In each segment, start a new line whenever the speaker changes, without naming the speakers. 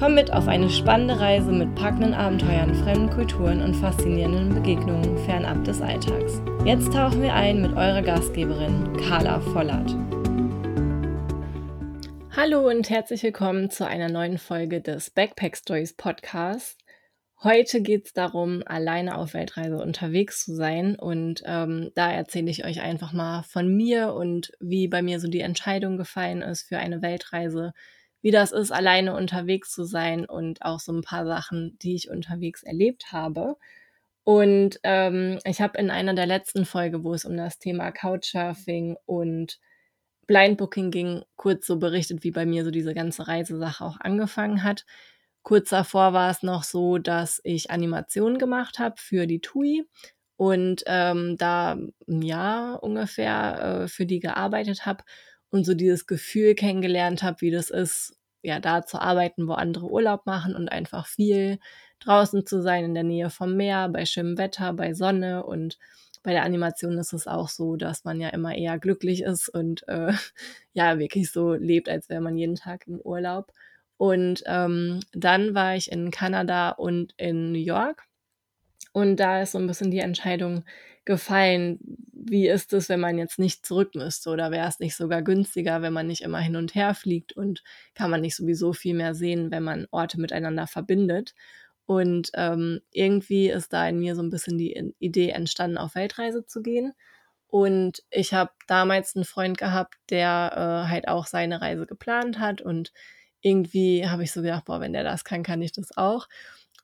Komm mit auf eine spannende Reise mit packenden Abenteuern, fremden Kulturen und faszinierenden Begegnungen fernab des Alltags. Jetzt tauchen wir ein mit eurer Gastgeberin Carla Vollert. Hallo und herzlich willkommen zu einer neuen Folge des Backpack Stories Podcasts. Heute geht es darum, alleine auf Weltreise unterwegs zu sein. Und ähm, da erzähle ich euch einfach mal von mir und wie bei mir so die Entscheidung gefallen ist für eine Weltreise wie das ist, alleine unterwegs zu sein und auch so ein paar Sachen, die ich unterwegs erlebt habe. Und ähm, ich habe in einer der letzten Folge, wo es um das Thema Couchsurfing und Blindbooking ging, kurz so berichtet, wie bei mir so diese ganze Reisesache auch angefangen hat. Kurz davor war es noch so, dass ich Animationen gemacht habe für die TUI und ähm, da ein Jahr ungefähr äh, für die gearbeitet habe und so dieses Gefühl kennengelernt habe, wie das ist, ja, da zu arbeiten, wo andere Urlaub machen und einfach viel draußen zu sein, in der Nähe vom Meer, bei schönem Wetter, bei Sonne und bei der Animation ist es auch so, dass man ja immer eher glücklich ist und äh, ja, wirklich so lebt, als wäre man jeden Tag im Urlaub. Und ähm, dann war ich in Kanada und in New York. Und da ist so ein bisschen die Entscheidung gefallen, wie ist es, wenn man jetzt nicht zurück müsste? Oder wäre es nicht sogar günstiger, wenn man nicht immer hin und her fliegt und kann man nicht sowieso viel mehr sehen, wenn man Orte miteinander verbindet? Und ähm, irgendwie ist da in mir so ein bisschen die Idee entstanden, auf Weltreise zu gehen. Und ich habe damals einen Freund gehabt, der äh, halt auch seine Reise geplant hat. Und irgendwie habe ich so gedacht, boah, wenn der das kann, kann ich das auch.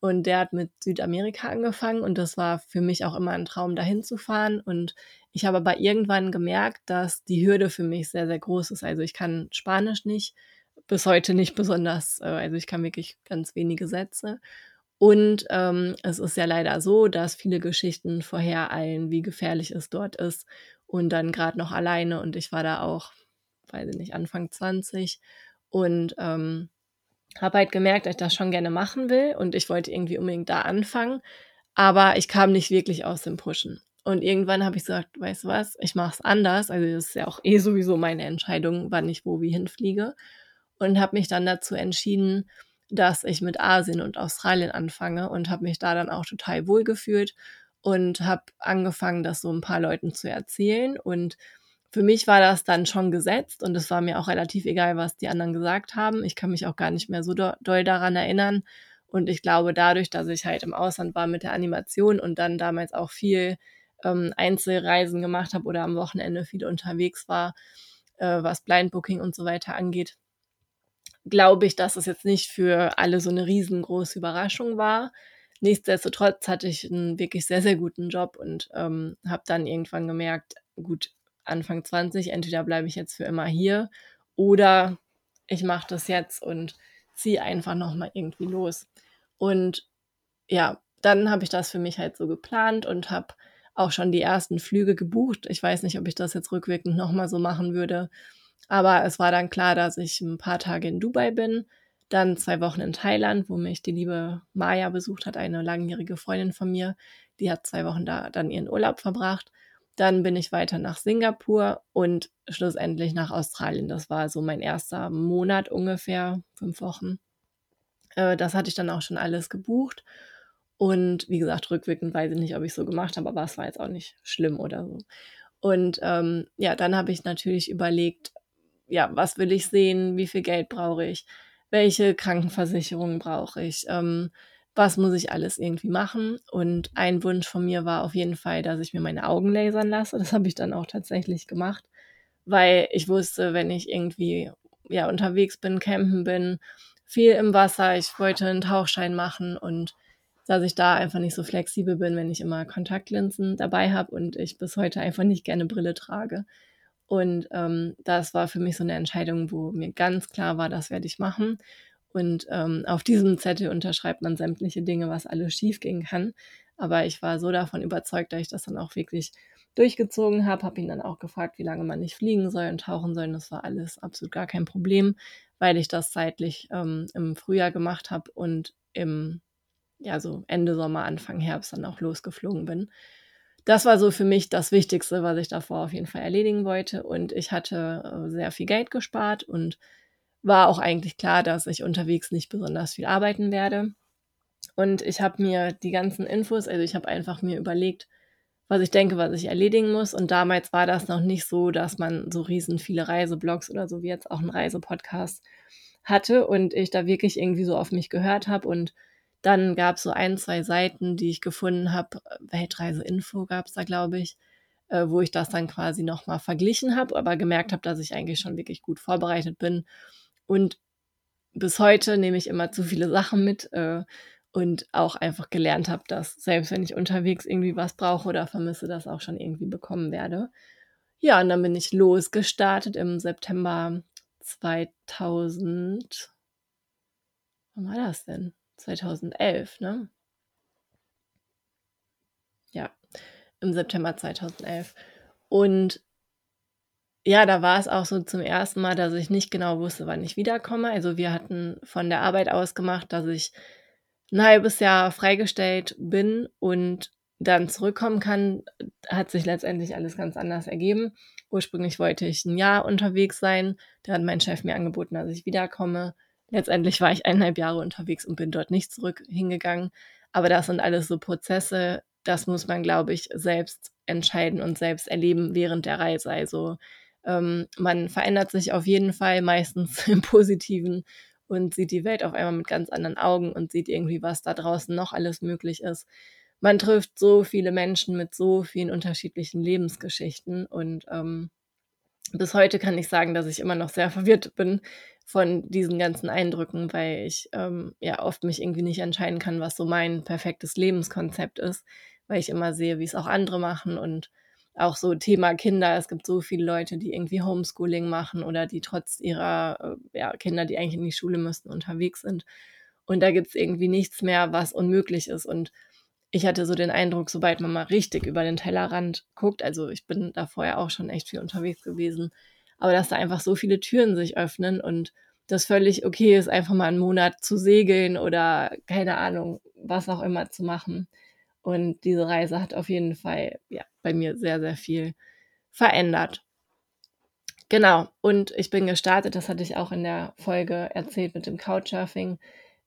Und der hat mit Südamerika angefangen und das war für mich auch immer ein Traum, dahin zu fahren. Und ich habe aber irgendwann gemerkt, dass die Hürde für mich sehr, sehr groß ist. Also ich kann Spanisch nicht, bis heute nicht besonders, äh, also ich kann wirklich ganz wenige Sätze. Und ähm, es ist ja leider so, dass viele Geschichten vorhereilen, wie gefährlich es dort ist. Und dann gerade noch alleine und ich war da auch, weiß ich nicht, Anfang 20. Und ähm, habe halt gemerkt, dass ich das schon gerne machen will und ich wollte irgendwie unbedingt da anfangen, aber ich kam nicht wirklich aus dem Pushen. Und irgendwann habe ich gesagt, weißt du was, ich mache es anders. Also das ist ja auch eh sowieso meine Entscheidung, wann ich wo wie hinfliege. Und habe mich dann dazu entschieden, dass ich mit Asien und Australien anfange und habe mich da dann auch total wohl gefühlt und habe angefangen, das so ein paar Leuten zu erzählen und für mich war das dann schon gesetzt und es war mir auch relativ egal, was die anderen gesagt haben. Ich kann mich auch gar nicht mehr so doll daran erinnern. Und ich glaube, dadurch, dass ich halt im Ausland war mit der Animation und dann damals auch viel ähm, Einzelreisen gemacht habe oder am Wochenende viel unterwegs war, äh, was Blindbooking und so weiter angeht, glaube ich, dass es jetzt nicht für alle so eine riesengroße Überraschung war. Nichtsdestotrotz hatte ich einen wirklich sehr, sehr guten Job und ähm, habe dann irgendwann gemerkt, gut, Anfang 20, entweder bleibe ich jetzt für immer hier oder ich mache das jetzt und ziehe einfach nochmal irgendwie los. Und ja, dann habe ich das für mich halt so geplant und habe auch schon die ersten Flüge gebucht. Ich weiß nicht, ob ich das jetzt rückwirkend nochmal so machen würde. Aber es war dann klar, dass ich ein paar Tage in Dubai bin, dann zwei Wochen in Thailand, wo mich die liebe Maya besucht hat, eine langjährige Freundin von mir. Die hat zwei Wochen da dann ihren Urlaub verbracht. Dann bin ich weiter nach Singapur und schlussendlich nach Australien. Das war so mein erster Monat ungefähr, fünf Wochen. Äh, das hatte ich dann auch schon alles gebucht. Und wie gesagt, rückwirkend weiß ich nicht, ob ich so gemacht habe, aber es war jetzt auch nicht schlimm oder so. Und ähm, ja, dann habe ich natürlich überlegt, ja, was will ich sehen, wie viel Geld brauche ich, welche Krankenversicherung brauche ich, ähm, was muss ich alles irgendwie machen. Und ein Wunsch von mir war auf jeden Fall, dass ich mir meine Augen lasern lasse. Das habe ich dann auch tatsächlich gemacht, weil ich wusste, wenn ich irgendwie ja unterwegs bin, campen bin, viel im Wasser, ich wollte einen Tauchschein machen und dass ich da einfach nicht so flexibel bin, wenn ich immer Kontaktlinsen dabei habe und ich bis heute einfach nicht gerne Brille trage. Und ähm, das war für mich so eine Entscheidung, wo mir ganz klar war, das werde ich machen. Und ähm, auf diesem Zettel unterschreibt man sämtliche Dinge, was alles schiefgehen kann. Aber ich war so davon überzeugt, dass ich das dann auch wirklich durchgezogen habe, habe ihn dann auch gefragt, wie lange man nicht fliegen soll und tauchen soll. Und das war alles absolut gar kein Problem, weil ich das zeitlich ähm, im Frühjahr gemacht habe und im ja, so Ende Sommer, Anfang Herbst dann auch losgeflogen bin. Das war so für mich das Wichtigste, was ich davor auf jeden Fall erledigen wollte. Und ich hatte äh, sehr viel Geld gespart und war auch eigentlich klar, dass ich unterwegs nicht besonders viel arbeiten werde. Und ich habe mir die ganzen Infos, also ich habe einfach mir überlegt, was ich denke, was ich erledigen muss. Und damals war das noch nicht so, dass man so riesen viele Reiseblogs oder so wie jetzt auch ein Reisepodcast hatte und ich da wirklich irgendwie so auf mich gehört habe. Und dann gab es so ein, zwei Seiten, die ich gefunden habe. Weltreiseinfo gab es da, glaube ich, äh, wo ich das dann quasi nochmal verglichen habe, aber gemerkt habe, dass ich eigentlich schon wirklich gut vorbereitet bin. Und bis heute nehme ich immer zu viele Sachen mit. Äh, und auch einfach gelernt habe, dass selbst wenn ich unterwegs irgendwie was brauche oder vermisse, das auch schon irgendwie bekommen werde. Ja, und dann bin ich losgestartet im September 2000. Wann war das denn? 2011, ne? Ja, im September 2011. Und ja, da war es auch so zum ersten Mal, dass ich nicht genau wusste, wann ich wiederkomme. Also wir hatten von der Arbeit aus gemacht, dass ich ein halbes Jahr freigestellt bin und dann zurückkommen kann, hat sich letztendlich alles ganz anders ergeben. Ursprünglich wollte ich ein Jahr unterwegs sein. Da hat mein Chef mir angeboten, dass ich wiederkomme. Letztendlich war ich eineinhalb Jahre unterwegs und bin dort nicht zurück hingegangen. Aber das sind alles so Prozesse, das muss man, glaube ich, selbst entscheiden und selbst erleben während der Reise. Also ähm, man verändert sich auf jeden Fall meistens im Positiven und sieht die Welt auf einmal mit ganz anderen Augen und sieht irgendwie, was da draußen noch alles möglich ist. Man trifft so viele Menschen mit so vielen unterschiedlichen Lebensgeschichten und ähm, bis heute kann ich sagen, dass ich immer noch sehr verwirrt bin von diesen ganzen Eindrücken, weil ich ähm, ja oft mich irgendwie nicht entscheiden kann, was so mein perfektes Lebenskonzept ist, weil ich immer sehe, wie es auch andere machen und auch so Thema Kinder. Es gibt so viele Leute, die irgendwie Homeschooling machen oder die trotz ihrer äh, ja, Kinder, die eigentlich in die Schule müssten, unterwegs sind. Und da gibt es irgendwie nichts mehr, was unmöglich ist. Und ich hatte so den Eindruck, sobald man mal richtig über den Tellerrand guckt, also ich bin da vorher auch schon echt viel unterwegs gewesen, aber dass da einfach so viele Türen sich öffnen und das völlig okay ist, einfach mal einen Monat zu segeln oder keine Ahnung, was auch immer zu machen. Und diese Reise hat auf jeden Fall ja, bei mir sehr, sehr viel verändert. Genau, und ich bin gestartet, das hatte ich auch in der Folge erzählt mit dem Couchsurfing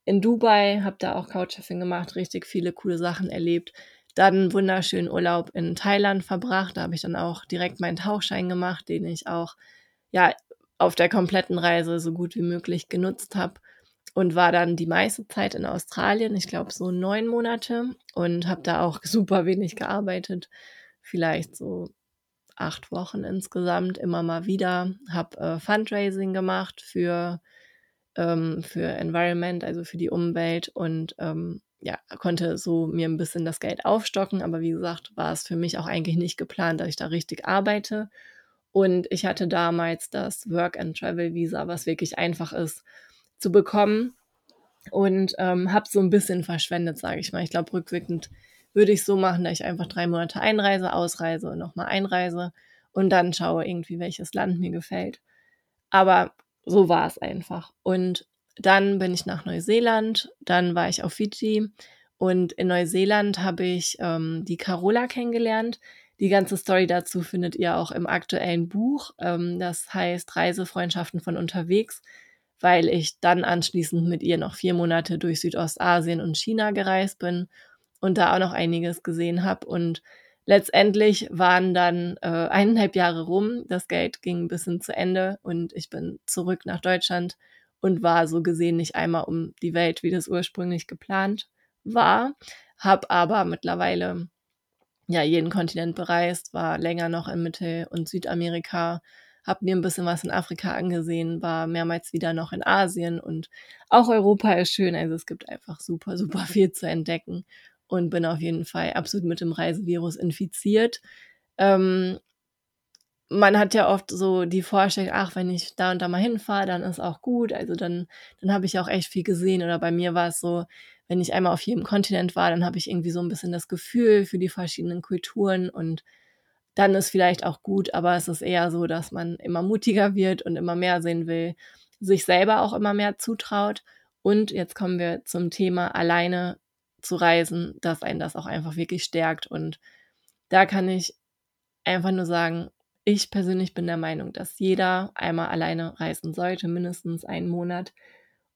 in Dubai, habe da auch Couchsurfing gemacht, richtig viele coole Sachen erlebt. Dann wunderschönen Urlaub in Thailand verbracht, da habe ich dann auch direkt meinen Tauchschein gemacht, den ich auch ja auf der kompletten Reise so gut wie möglich genutzt habe und war dann die meiste Zeit in Australien, ich glaube so neun Monate und habe da auch super wenig gearbeitet, vielleicht so acht Wochen insgesamt, immer mal wieder, habe äh, Fundraising gemacht für, ähm, für Environment, also für die Umwelt und ähm, ja, konnte so mir ein bisschen das Geld aufstocken, aber wie gesagt, war es für mich auch eigentlich nicht geplant, dass ich da richtig arbeite. Und ich hatte damals das Work and Travel Visa, was wirklich einfach ist, zu bekommen und ähm, habe so ein bisschen verschwendet, sage ich mal. Ich glaube, rückwirkend würde ich so machen, dass ich einfach drei Monate einreise, ausreise und nochmal einreise und dann schaue irgendwie, welches Land mir gefällt. Aber so war es einfach. Und dann bin ich nach Neuseeland, dann war ich auf Fiji und in Neuseeland habe ich ähm, die Carola kennengelernt. Die ganze Story dazu findet ihr auch im aktuellen Buch. Ähm, das heißt Reisefreundschaften von unterwegs weil ich dann anschließend mit ihr noch vier Monate durch Südostasien und China gereist bin und da auch noch einiges gesehen habe. Und letztendlich waren dann äh, eineinhalb Jahre rum, das Geld ging ein bisschen zu Ende und ich bin zurück nach Deutschland und war so gesehen nicht einmal um die Welt, wie das ursprünglich geplant war, habe aber mittlerweile ja jeden Kontinent bereist, war länger noch in Mittel- und Südamerika, habe mir ein bisschen was in Afrika angesehen, war mehrmals wieder noch in Asien und auch Europa ist schön. Also es gibt einfach super, super viel zu entdecken und bin auf jeden Fall absolut mit dem Reisevirus infiziert. Ähm, man hat ja oft so die Vorstellung, ach, wenn ich da und da mal hinfahre, dann ist auch gut. Also dann, dann habe ich auch echt viel gesehen. Oder bei mir war es so, wenn ich einmal auf jedem Kontinent war, dann habe ich irgendwie so ein bisschen das Gefühl für die verschiedenen Kulturen und dann ist vielleicht auch gut, aber es ist eher so, dass man immer mutiger wird und immer mehr sehen will, sich selber auch immer mehr zutraut. Und jetzt kommen wir zum Thema alleine zu reisen, dass einen das auch einfach wirklich stärkt. Und da kann ich einfach nur sagen, ich persönlich bin der Meinung, dass jeder einmal alleine reisen sollte, mindestens einen Monat.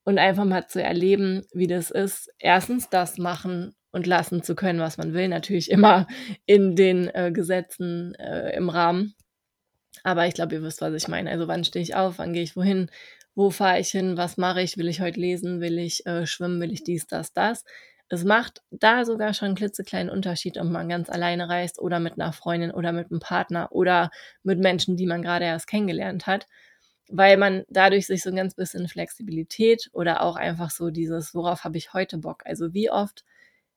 Und einfach mal zu erleben, wie das ist, erstens das machen und lassen zu können, was man will. Natürlich immer in den äh, Gesetzen äh, im Rahmen. Aber ich glaube, ihr wisst, was ich meine. Also wann stehe ich auf, wann gehe ich wohin, wo fahre ich hin, was mache ich, will ich heute lesen, will ich äh, schwimmen, will ich dies, das, das. Es macht da sogar schon einen klitzekleinen Unterschied, ob man ganz alleine reist oder mit einer Freundin oder mit einem Partner oder mit Menschen, die man gerade erst kennengelernt hat, weil man dadurch sich so ein ganz bisschen Flexibilität oder auch einfach so dieses, worauf habe ich heute Bock? Also wie oft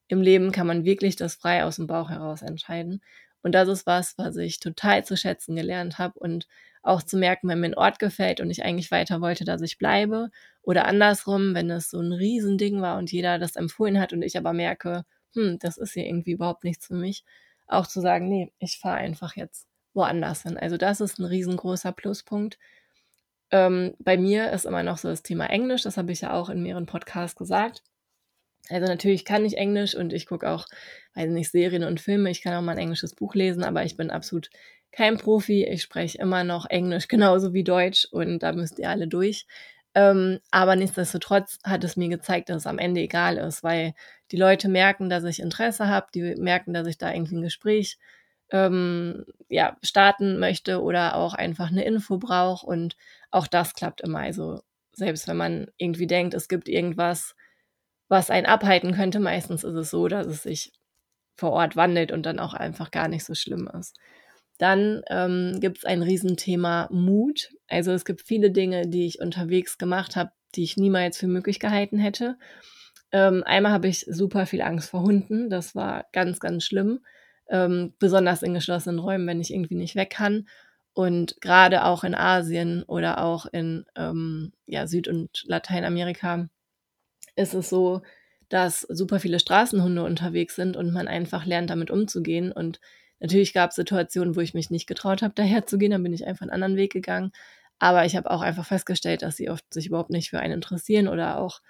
im Leben kann man wirklich das frei aus dem Bauch heraus entscheiden. Und das ist was, was ich total zu schätzen gelernt habe und auch zu merken, wenn mir ein Ort gefällt und ich eigentlich weiter wollte, dass ich bleibe. Oder andersrum, wenn es so ein Riesending war und jeder das empfohlen hat und ich aber merke, hm, das ist hier irgendwie überhaupt nichts für mich, auch zu sagen, nee, ich fahre einfach jetzt woanders hin. Also das ist ein riesengroßer Pluspunkt. Ähm, bei mir ist immer noch so das Thema Englisch, das habe ich ja auch in mehreren Podcasts gesagt. Also natürlich kann ich Englisch und ich gucke auch, weiß nicht, Serien und Filme. Ich kann auch mal ein englisches Buch lesen, aber ich bin absolut kein Profi. Ich spreche immer noch Englisch genauso wie Deutsch und da müsst ihr alle durch. Ähm, aber nichtsdestotrotz hat es mir gezeigt, dass es am Ende egal ist, weil die Leute merken, dass ich Interesse habe, die merken, dass ich da irgendwie ein Gespräch ähm, ja, starten möchte oder auch einfach eine Info brauche und auch das klappt immer. Also selbst wenn man irgendwie denkt, es gibt irgendwas, was einen abhalten könnte. Meistens ist es so, dass es sich vor Ort wandelt und dann auch einfach gar nicht so schlimm ist. Dann ähm, gibt es ein Riesenthema Mut. Also es gibt viele Dinge, die ich unterwegs gemacht habe, die ich niemals für möglich gehalten hätte. Ähm, einmal habe ich super viel Angst vor Hunden. Das war ganz, ganz schlimm. Ähm, besonders in geschlossenen Räumen, wenn ich irgendwie nicht weg kann. Und gerade auch in Asien oder auch in ähm, ja, Süd- und Lateinamerika ist es so, dass super viele Straßenhunde unterwegs sind und man einfach lernt, damit umzugehen. Und natürlich gab es Situationen, wo ich mich nicht getraut habe, daher zu gehen. Dann bin ich einfach einen anderen Weg gegangen. Aber ich habe auch einfach festgestellt, dass sie oft sich überhaupt nicht für einen interessieren oder auch,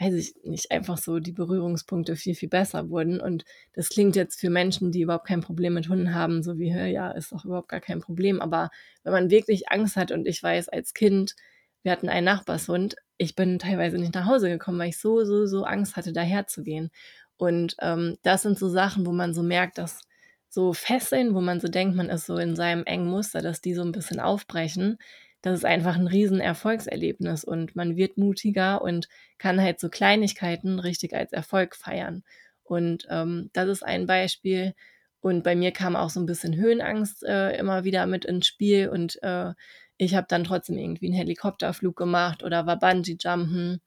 weiß ich nicht, einfach so die Berührungspunkte viel, viel besser wurden. Und das klingt jetzt für Menschen, die überhaupt kein Problem mit Hunden haben, so wie, ja, ist doch überhaupt gar kein Problem. Aber wenn man wirklich Angst hat und ich weiß als Kind, wir hatten einen Nachbarshund. Ich bin teilweise nicht nach Hause gekommen, weil ich so, so, so Angst hatte, daher zu gehen. Und ähm, das sind so Sachen, wo man so merkt, dass so Fesseln, wo man so denkt, man ist so in seinem engen Muster, dass die so ein bisschen aufbrechen. Das ist einfach ein riesen Erfolgserlebnis und man wird mutiger und kann halt so Kleinigkeiten richtig als Erfolg feiern. Und ähm, das ist ein Beispiel. Und bei mir kam auch so ein bisschen Höhenangst äh, immer wieder mit ins Spiel und äh, ich habe dann trotzdem irgendwie einen Helikopterflug gemacht oder war Bungee-Jumpen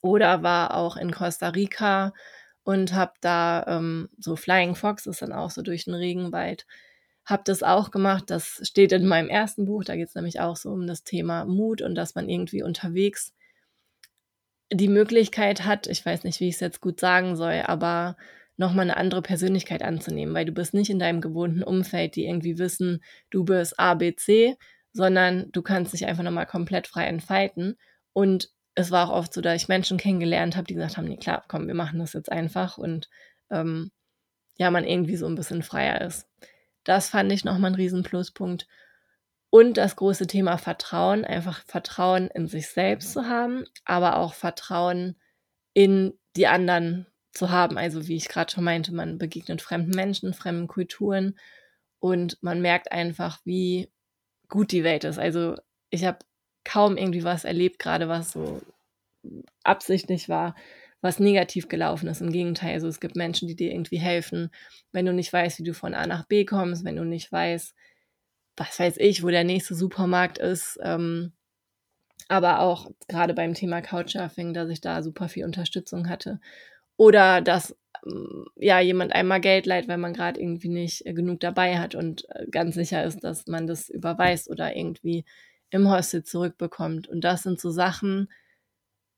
oder war auch in Costa Rica und habe da ähm, so Flying Fox ist dann auch so durch den Regenwald. Habe das auch gemacht. Das steht in meinem ersten Buch. Da geht es nämlich auch so um das Thema Mut und dass man irgendwie unterwegs die Möglichkeit hat, ich weiß nicht, wie ich es jetzt gut sagen soll, aber nochmal eine andere Persönlichkeit anzunehmen, weil du bist nicht in deinem gewohnten Umfeld, die irgendwie wissen, du bist A, B, C, sondern du kannst dich einfach nochmal komplett frei entfalten. Und es war auch oft so, dass ich Menschen kennengelernt habe, die gesagt haben, nee, klar, komm, wir machen das jetzt einfach und ähm, ja, man irgendwie so ein bisschen freier ist. Das fand ich nochmal ein riesen Pluspunkt. Und das große Thema Vertrauen, einfach Vertrauen in sich selbst zu haben, aber auch Vertrauen in die anderen zu haben. Also wie ich gerade schon meinte, man begegnet fremden Menschen, fremden Kulturen und man merkt einfach, wie gut die Welt ist. Also ich habe kaum irgendwie was erlebt, gerade was so absichtlich war, was negativ gelaufen ist. Im Gegenteil, also es gibt Menschen, die dir irgendwie helfen, wenn du nicht weißt, wie du von A nach B kommst, wenn du nicht weißt, was weiß ich, wo der nächste Supermarkt ist. Ähm, aber auch gerade beim Thema Couchsurfing, dass ich da super viel Unterstützung hatte. Oder dass ja, jemand einmal Geld leiht, weil man gerade irgendwie nicht äh, genug dabei hat und äh, ganz sicher ist, dass man das überweist oder irgendwie im Hostel zurückbekommt. Und das sind so Sachen,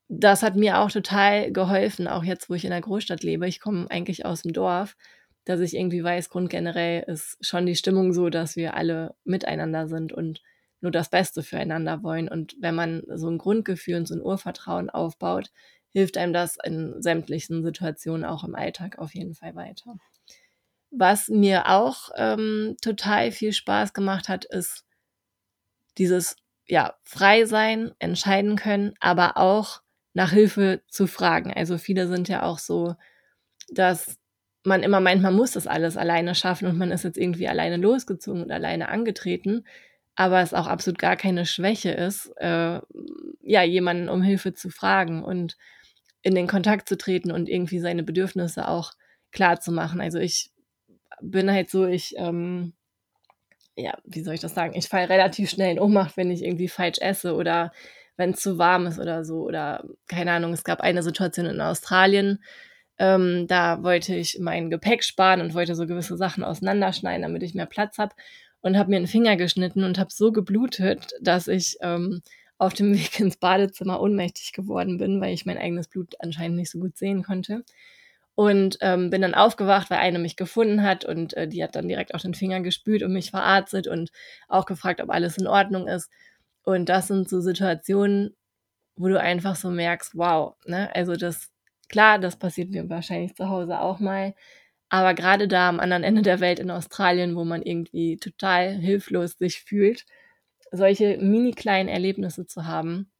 das hat mir auch total geholfen, auch jetzt, wo ich in der Großstadt lebe. Ich komme eigentlich aus dem Dorf, dass ich irgendwie weiß, grundgenerell ist schon die Stimmung so, dass wir alle miteinander sind und nur das Beste füreinander wollen. Und wenn man so ein Grundgefühl und so ein Urvertrauen aufbaut, hilft einem das in sämtlichen Situationen, auch im Alltag auf jeden Fall weiter. Was mir auch ähm, total viel Spaß gemacht hat, ist dieses ja frei sein, entscheiden können, aber auch nach Hilfe zu fragen. Also viele sind ja auch so, dass man immer meint, man muss das alles alleine schaffen und man ist jetzt irgendwie alleine losgezogen und alleine angetreten, aber es auch absolut gar keine Schwäche ist, äh, ja, jemanden um Hilfe zu fragen und in den Kontakt zu treten und irgendwie seine Bedürfnisse auch klar zu machen. Also ich bin halt so, ich, ähm, ja, wie soll ich das sagen? Ich falle relativ schnell in Ohnmacht, wenn ich irgendwie falsch esse oder wenn es zu warm ist oder so. Oder keine Ahnung, es gab eine Situation in Australien, ähm, da wollte ich mein Gepäck sparen und wollte so gewisse Sachen auseinanderschneiden, damit ich mehr Platz habe. Und habe mir einen Finger geschnitten und habe so geblutet, dass ich ähm, auf dem Weg ins Badezimmer ohnmächtig geworden bin, weil ich mein eigenes Blut anscheinend nicht so gut sehen konnte. Und ähm, bin dann aufgewacht, weil eine mich gefunden hat und äh, die hat dann direkt auf den Finger gespült und mich verarztet und auch gefragt, ob alles in Ordnung ist. Und das sind so Situationen, wo du einfach so merkst, wow, ne? Also das, klar, das passiert mir wahrscheinlich zu Hause auch mal. Aber gerade da am anderen Ende der Welt in Australien, wo man irgendwie total hilflos sich fühlt, solche mini kleinen Erlebnisse zu haben,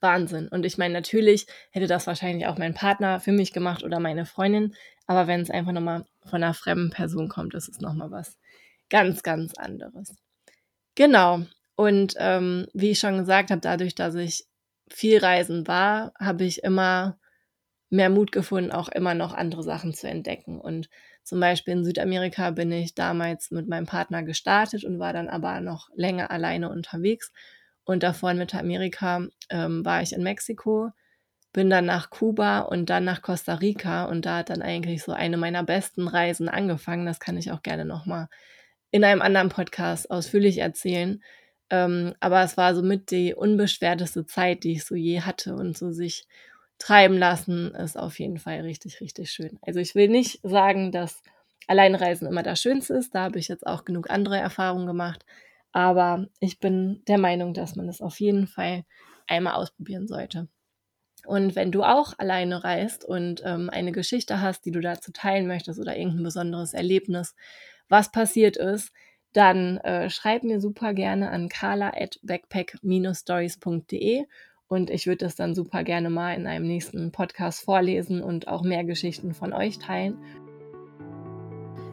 Wahnsinn. Und ich meine, natürlich hätte das wahrscheinlich auch mein Partner für mich gemacht oder meine Freundin, aber wenn es einfach nochmal von einer fremden Person kommt, ist es nochmal was ganz, ganz anderes. Genau. Und ähm, wie ich schon gesagt habe, dadurch, dass ich viel reisen war, habe ich immer mehr Mut gefunden, auch immer noch andere Sachen zu entdecken. Und zum Beispiel in Südamerika bin ich damals mit meinem Partner gestartet und war dann aber noch länger alleine unterwegs. Und davor in Mittelamerika ähm, war ich in Mexiko, bin dann nach Kuba und dann nach Costa Rica. Und da hat dann eigentlich so eine meiner besten Reisen angefangen. Das kann ich auch gerne nochmal in einem anderen Podcast ausführlich erzählen. Ähm, aber es war somit die unbeschwerteste Zeit, die ich so je hatte und so sich treiben lassen, ist auf jeden Fall richtig, richtig schön. Also ich will nicht sagen, dass Alleinreisen immer das Schönste ist. Da habe ich jetzt auch genug andere Erfahrungen gemacht. Aber ich bin der Meinung, dass man es auf jeden Fall einmal ausprobieren sollte. Und wenn du auch alleine reist und ähm, eine Geschichte hast, die du dazu teilen möchtest oder irgendein besonderes Erlebnis, was passiert ist, dann äh, schreib mir super gerne an carla at backpack-stories.de und ich würde das dann super gerne mal in einem nächsten Podcast vorlesen und auch mehr Geschichten von euch teilen.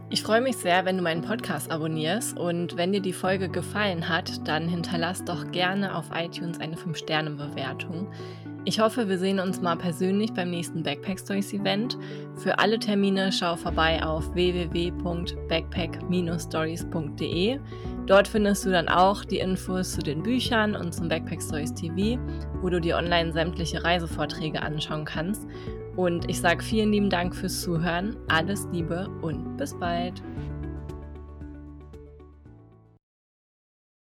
Ich freue mich sehr, wenn du meinen Podcast abonnierst und wenn dir die Folge gefallen hat, dann hinterlass doch gerne auf iTunes eine 5-Sterne-Bewertung. Ich hoffe, wir sehen uns mal persönlich beim nächsten Backpack Stories Event. Für alle Termine schau vorbei auf www.backpack-stories.de. Dort findest du dann auch die Infos zu den Büchern und zum Backpack Stories TV, wo du dir online sämtliche Reisevorträge anschauen kannst. Und ich sage vielen lieben Dank fürs Zuhören, alles Liebe und bis bald.